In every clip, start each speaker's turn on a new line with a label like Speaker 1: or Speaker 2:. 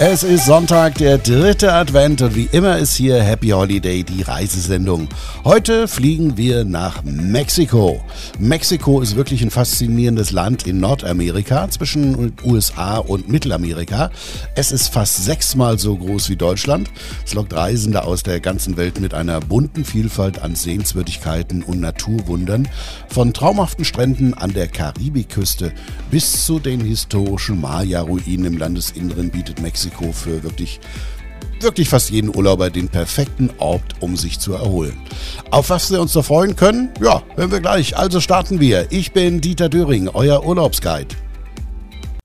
Speaker 1: Es ist Sonntag, der dritte Advent und wie immer ist hier Happy Holiday, die Reisesendung. Heute fliegen wir nach Mexiko. Mexiko ist wirklich ein faszinierendes Land in Nordamerika zwischen USA und Mittelamerika. Es ist fast sechsmal so groß wie Deutschland. Es lockt Reisende aus der ganzen Welt mit einer bunten Vielfalt an Sehenswürdigkeiten und Naturwundern. Von traumhaften Stränden an der Karibikküste bis zu den historischen Maya-Ruinen im Landesinneren bietet Mexiko Mexiko für wirklich wirklich fast jeden Urlauber den perfekten Ort, um sich zu erholen. Auf was wir uns da freuen können? Ja, hören wir gleich. Also starten wir. Ich bin Dieter Döring, euer Urlaubsguide.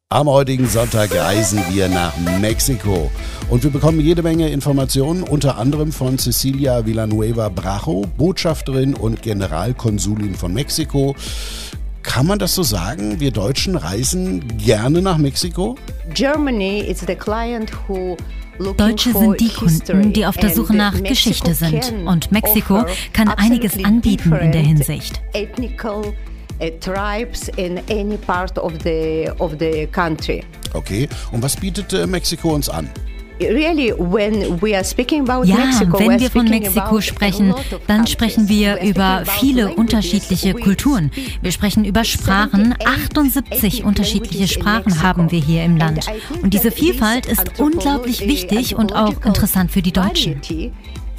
Speaker 1: Am heutigen Sonntag reisen wir nach Mexiko und wir bekommen jede Menge Informationen, unter anderem von Cecilia Villanueva Bracho, Botschafterin und Generalkonsulin von Mexiko. Kann man das so sagen? Wir Deutschen reisen gerne nach Mexiko?
Speaker 2: Germany is the client who
Speaker 3: Deutsche sind die Kunden, die auf der Suche nach Geschichte sind. Und Mexiko kann einiges anbieten in der Hinsicht.
Speaker 2: Country.
Speaker 1: Okay, und was bietet äh, Mexiko uns an?
Speaker 3: Really, when we are speaking about ja, Mexico, wenn wir von Mexiko sprechen, dann sprechen wir über viele unterschiedliche Kulturen. Wir sprechen über Sprachen. 78 unterschiedliche Sprachen haben wir hier im Land. Und diese Vielfalt ist unglaublich wichtig und auch interessant für die Deutschen.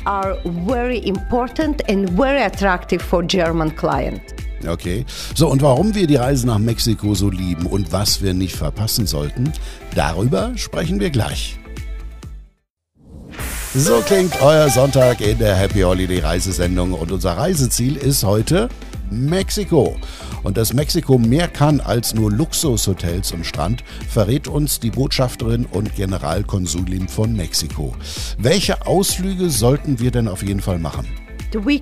Speaker 2: Are very important and very attractive for German clients.
Speaker 1: Okay. So, und warum wir die Reise nach Mexiko so lieben und was wir nicht verpassen sollten, darüber sprechen wir gleich. So klingt euer Sonntag in der Happy Holiday Reisesendung und unser Reiseziel ist heute Mexiko. Und dass Mexiko mehr kann als nur Luxushotels und Strand, verrät uns die Botschafterin und Generalkonsulin von Mexiko. Welche Ausflüge sollten wir denn auf jeden Fall machen?
Speaker 3: Wir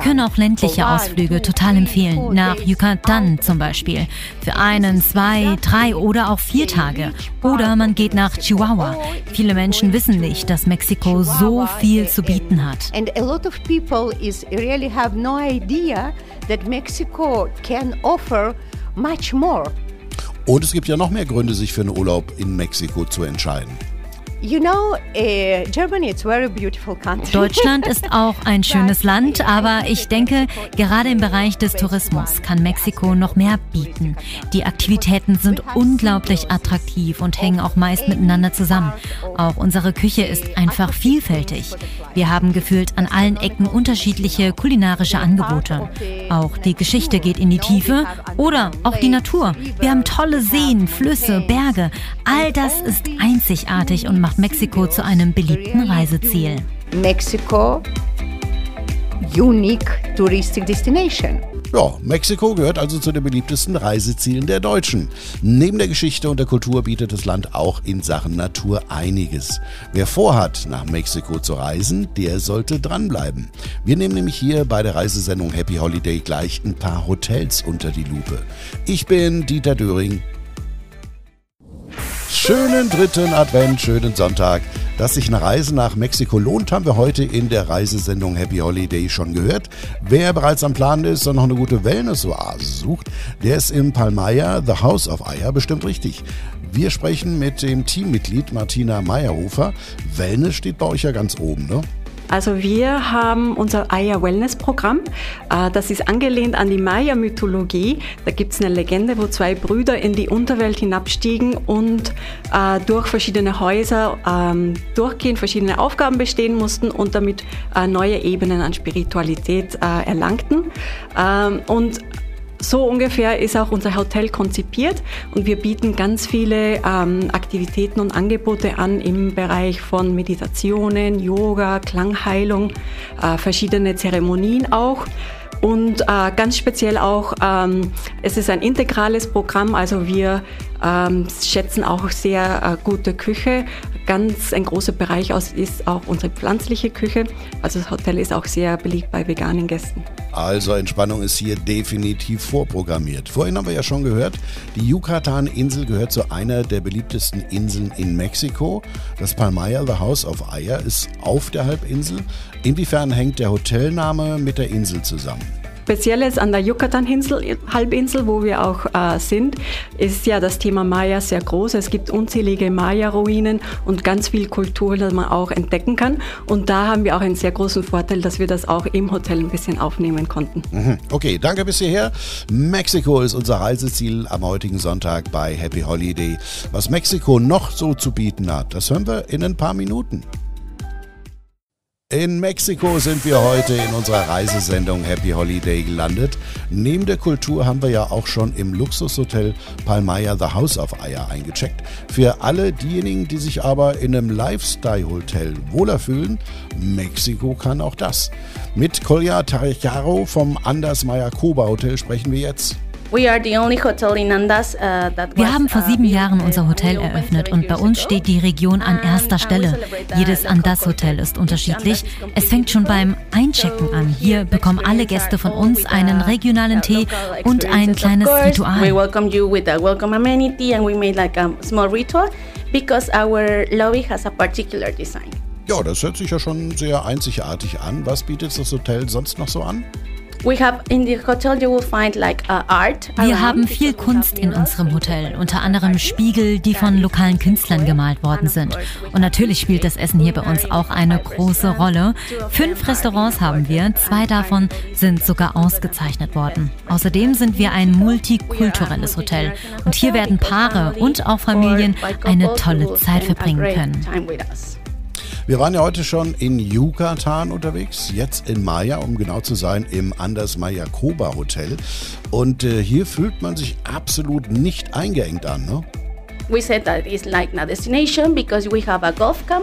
Speaker 3: können auch ländliche Ausflüge total empfehlen, nach Yucatan zum Beispiel, für einen, zwei, drei oder auch vier Tage. Oder man geht nach Chihuahua. Viele Menschen wissen nicht, dass Mexiko so viel zu bieten hat. And a lot of people is really have no idea that Mexico can offer much more.
Speaker 1: Und es gibt ja noch mehr Gründe, sich für einen Urlaub in Mexiko zu entscheiden.
Speaker 3: You know, uh, Germany is very beautiful country. Deutschland ist auch ein schönes Land, aber ich denke, gerade im Bereich des Tourismus kann Mexiko noch mehr bieten. Die Aktivitäten sind unglaublich attraktiv und hängen auch meist miteinander zusammen. Auch unsere Küche ist einfach vielfältig. Wir haben gefühlt an allen Ecken unterschiedliche kulinarische Angebote. Auch die Geschichte geht in die Tiefe oder auch die Natur. Wir haben tolle Seen, Flüsse, Berge. All das ist einzigartig und macht Mexiko zu einem beliebten Reiseziel.
Speaker 2: Mexiko, unique touristic destination.
Speaker 1: Ja, Mexiko gehört also zu den beliebtesten Reisezielen der Deutschen. Neben der Geschichte und der Kultur bietet das Land auch in Sachen Natur einiges. Wer vorhat, nach Mexiko zu reisen, der sollte dranbleiben. Wir nehmen nämlich hier bei der Reisesendung Happy Holiday gleich ein paar Hotels unter die Lupe. Ich bin Dieter Döring. Schönen dritten Advent, schönen Sonntag. Dass sich eine Reise nach Mexiko lohnt, haben wir heute in der Reisesendung Happy Holiday schon gehört. Wer bereits am Plan ist und noch eine gute Wellness-Oase sucht, der ist im Palmaya, The House of Aya, bestimmt richtig. Wir sprechen mit dem Teammitglied Martina Meyerhofer. Wellness steht bei euch ja ganz oben, ne?
Speaker 4: Also wir haben unser Aya Wellness Programm. Äh, das ist angelehnt an die Maya-Mythologie. Da gibt es eine Legende, wo zwei Brüder in die Unterwelt hinabstiegen und äh, durch verschiedene Häuser ähm, durchgehen, verschiedene Aufgaben bestehen mussten und damit äh, neue Ebenen an Spiritualität erlangten. Ähm, und so ungefähr ist auch unser Hotel konzipiert und wir bieten ganz viele ähm, Aktivitäten und Angebote an im Bereich von Meditationen, Yoga, Klangheilung, äh, verschiedene Zeremonien auch. Und äh, ganz speziell auch, ähm, es ist ein integrales Programm, also wir ähm, schätzen auch sehr äh, gute Küche. Ganz ein großer Bereich aus ist auch unsere pflanzliche Küche. Also das Hotel ist auch sehr beliebt bei veganen Gästen.
Speaker 1: Also Entspannung ist hier definitiv vorprogrammiert. Vorhin haben wir ja schon gehört, die Yucatan-Insel gehört zu einer der beliebtesten Inseln in Mexiko. Das Palmaya, The House of Aya, ist auf der Halbinsel. Inwiefern hängt der Hotelname mit der Insel zusammen?
Speaker 4: Spezielles an der Yucatan-Halbinsel, wo wir auch äh, sind, ist ja das Thema Maya sehr groß. Es gibt unzählige Maya-Ruinen und ganz viel Kultur, das man auch entdecken kann. Und da haben wir auch einen sehr großen Vorteil, dass wir das auch im Hotel ein bisschen aufnehmen konnten.
Speaker 1: Mhm. Okay, danke bis hierher. Mexiko ist unser Reiseziel am heutigen Sonntag bei Happy Holiday. Was Mexiko noch so zu bieten hat, das hören wir in ein paar Minuten. In Mexiko sind wir heute in unserer Reisesendung Happy Holiday gelandet. Neben der Kultur haben wir ja auch schon im Luxushotel Palmaya The House of Eier eingecheckt. Für alle diejenigen, die sich aber in einem Lifestyle-Hotel wohler fühlen, Mexiko kann auch das. Mit Kolja Tarjaro vom Anders Meyer Koba Hotel sprechen wir jetzt.
Speaker 3: Uh, wir haben vor sieben Jahren unser Hotel eröffnet und bei uns steht die Region an erster Stelle. Jedes Andas-Hotel ist unterschiedlich. Es fängt schon beim Einchecken an. Hier bekommen alle Gäste von uns einen regionalen Tee und ein kleines Ritual. We welcome you with a welcome amenity and we made like a small ritual because our lobby has a particular design.
Speaker 1: Ja, das hört sich ja schon sehr einzigartig an. Was bietet das Hotel sonst noch so an?
Speaker 3: Wir haben viel Kunst in unserem Hotel, unter anderem Spiegel, die von lokalen Künstlern gemalt worden sind. Und natürlich spielt das Essen hier bei uns auch eine große Rolle. Fünf Restaurants haben wir, zwei davon sind sogar ausgezeichnet worden. Außerdem sind wir ein multikulturelles Hotel und hier werden Paare und auch Familien eine tolle Zeit verbringen können.
Speaker 1: Wir waren ja heute schon in Yucatan unterwegs, jetzt in Maya, um genau zu sein, im Anders Maya Koba Hotel. Und äh, hier fühlt man sich absolut nicht eingeengt an, ne?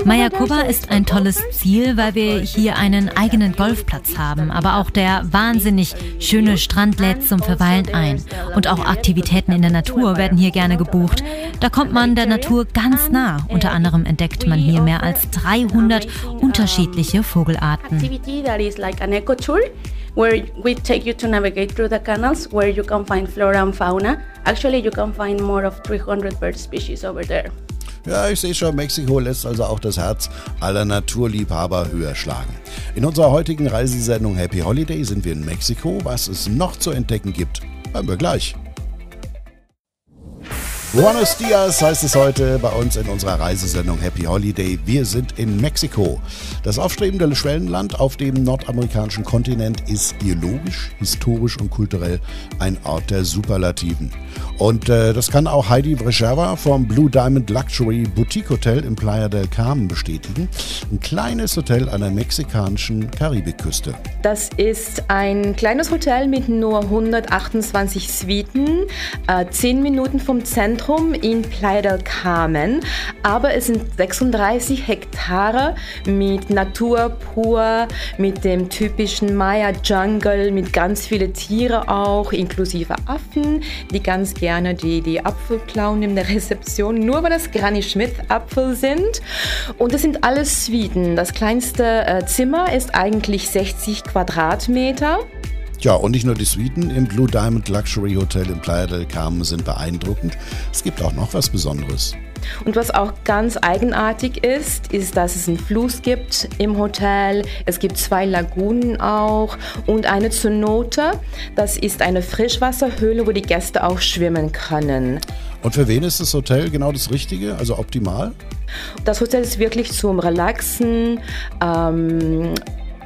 Speaker 3: Mayakoba ist ein tolles Ziel, weil wir hier einen eigenen Golfplatz haben, aber auch der wahnsinnig schöne Strand lädt zum Verweilen ein. Und auch Aktivitäten in der Natur werden hier gerne gebucht. Da kommt man der Natur ganz nah. Unter anderem entdeckt man hier mehr als 300 unterschiedliche Vogelarten
Speaker 5: where we take you to navigate through the canals where you can find flora and fauna. Actually, you can find more of 300 bird species over there.
Speaker 1: Ja, ich sehe schon, Mexiko lässt also auch das Herz aller Naturliebhaber höher schlagen. In unserer heutigen Reisesendung Happy Holiday sind wir in Mexiko. Was es noch zu entdecken gibt, hören wir gleich. Buenos Dias heißt es heute bei uns in unserer Reisesendung Happy Holiday. Wir sind in Mexiko. Das aufstrebende Schwellenland auf dem nordamerikanischen Kontinent ist geologisch, historisch und kulturell ein Ort der Superlativen. Und äh, das kann auch Heidi Brescheva vom Blue Diamond Luxury Boutique Hotel im Playa del Carmen bestätigen. Ein kleines Hotel an der mexikanischen Karibikküste.
Speaker 6: Das ist ein kleines Hotel mit nur 128 Suiten, äh, 10 Minuten vom Zentrum in Playa del Carmen. Aber es sind 36 Hektare mit Natur pur, mit dem typischen Maya-Jungle, mit ganz vielen Tieren auch, inklusive Affen, die ganz gerne die, die Apfel klauen in der Rezeption, nur weil das Granny Smith Apfel sind. Und das sind alles Suiten. Das kleinste äh, Zimmer ist eigentlich 60 Quadratmeter.
Speaker 1: Ja, und nicht nur die Suiten im Blue Diamond Luxury Hotel in Playa del Carmen sind beeindruckend. Es gibt auch noch was Besonderes.
Speaker 6: Und was auch ganz eigenartig ist, ist, dass es einen Fluss gibt im Hotel. Es gibt zwei Lagunen auch und eine Zenote. Das ist eine Frischwasserhöhle, wo die Gäste auch schwimmen können.
Speaker 1: Und für wen ist das Hotel genau das Richtige, also optimal?
Speaker 6: Das Hotel ist wirklich zum Relaxen. Ähm,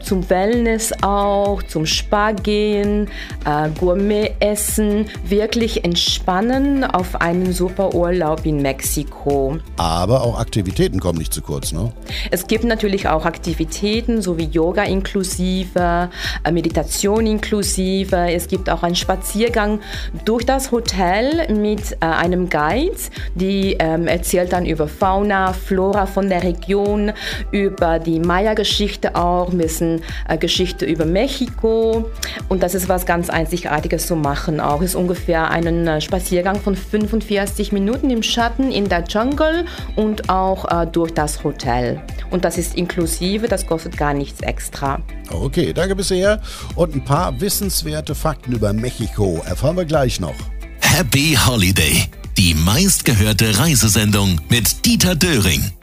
Speaker 6: zum Wellness auch, zum Spa gehen, äh, Gourmet essen, wirklich entspannen auf einen super Urlaub in Mexiko.
Speaker 1: Aber auch Aktivitäten kommen nicht zu kurz, ne?
Speaker 6: Es gibt natürlich auch Aktivitäten, so wie Yoga inklusive, äh, Meditation inklusive. Es gibt auch einen Spaziergang durch das Hotel mit äh, einem Guide, die ähm, erzählt dann über Fauna, Flora von der Region, über die Maya-Geschichte auch, ein bisschen äh, Geschichte über Mexiko und das ist was ganz Einzigartiges zu machen. Auch ist ungefähr einen äh, Spaziergang von 45 Minuten im Schatten in der Jungle und auch äh, durch das Hotel. Und das ist inklusive, das kostet gar nichts extra.
Speaker 1: Okay, danke bisher. Und ein paar wissenswerte Fakten über Mexiko erfahren wir gleich noch.
Speaker 7: Happy Holiday, die meistgehörte Reisesendung mit Dieter Döring.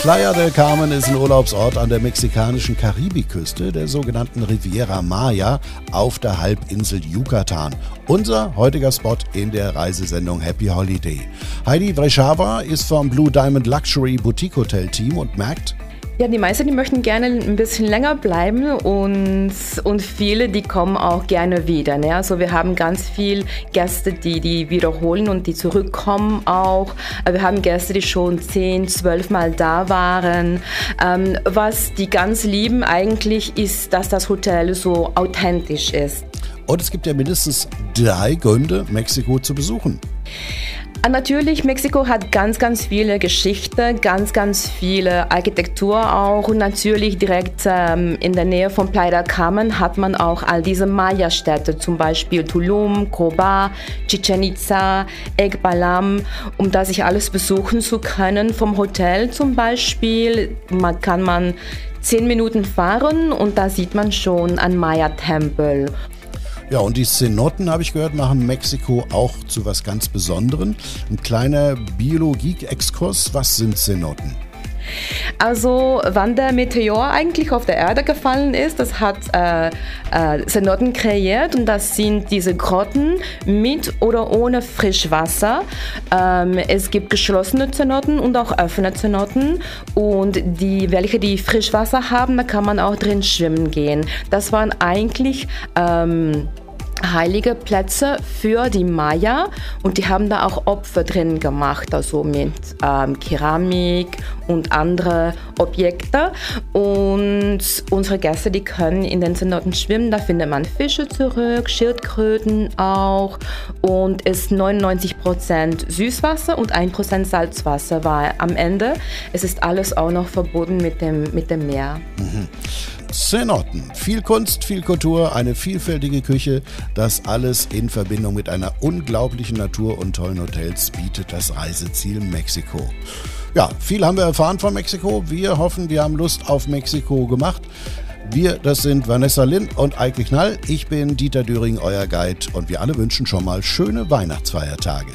Speaker 1: Playa del Carmen ist ein Urlaubsort an der mexikanischen Karibikküste, der sogenannten Riviera Maya, auf der Halbinsel Yucatan. Unser heutiger Spot in der Reisesendung Happy Holiday. Heidi Vreshava ist vom Blue Diamond Luxury Boutique Hotel Team und merkt,
Speaker 6: ja, die meisten, die möchten gerne ein bisschen länger bleiben und, und viele, die kommen auch gerne wieder. Ne? Also wir haben ganz viele Gäste, die, die wiederholen und die zurückkommen auch. Wir haben Gäste, die schon 10, 12 Mal da waren. Ähm, was die ganz lieben eigentlich ist, dass das Hotel so authentisch ist.
Speaker 1: Und es gibt ja mindestens drei Gründe, Mexiko zu besuchen.
Speaker 6: Ah, natürlich, Mexiko hat ganz, ganz viele Geschichte, ganz, ganz viele Architektur auch. Und natürlich direkt ähm, in der Nähe von Playa Carmen hat man auch all diese Maya-Städte, zum Beispiel Tulum, Coba, Chichen Itza, Ekbalam, um da sich alles besuchen zu können. Vom Hotel zum Beispiel man, kann man zehn Minuten fahren und da sieht man schon einen Maya-Tempel.
Speaker 1: Ja, und die Cenoten, habe ich gehört, machen Mexiko auch zu was ganz Besonderem. Ein kleiner Biologie-Exkurs. Was sind Cenoten?
Speaker 6: Also, wann der Meteor eigentlich auf der Erde gefallen ist, das hat äh, äh, kreiert und das sind diese Grotten mit oder ohne Frischwasser. Ähm, es gibt geschlossene Cenoten und auch offene Cenoten und die, welche die Frischwasser haben, da kann man auch drin schwimmen gehen. Das waren eigentlich ähm, heilige Plätze für die Maya und die haben da auch Opfer drin gemacht, also mit ähm, Keramik und andere Objekte. Und unsere Gäste, die können in den Zenoten schwimmen, da findet man Fische zurück, Schildkröten auch und ist 99% Süßwasser und 1% Salzwasser, weil am Ende es ist alles auch noch verbunden mit dem, mit dem Meer.
Speaker 1: Mhm. Cenoten. Viel Kunst, viel Kultur, eine vielfältige Küche. Das alles in Verbindung mit einer unglaublichen Natur und tollen Hotels bietet das Reiseziel Mexiko. Ja, viel haben wir erfahren von Mexiko. Wir hoffen, wir haben Lust auf Mexiko gemacht. Wir, das sind Vanessa Lind und Eike Knall. Ich bin Dieter Düring, euer Guide und wir alle wünschen schon mal schöne Weihnachtsfeiertage.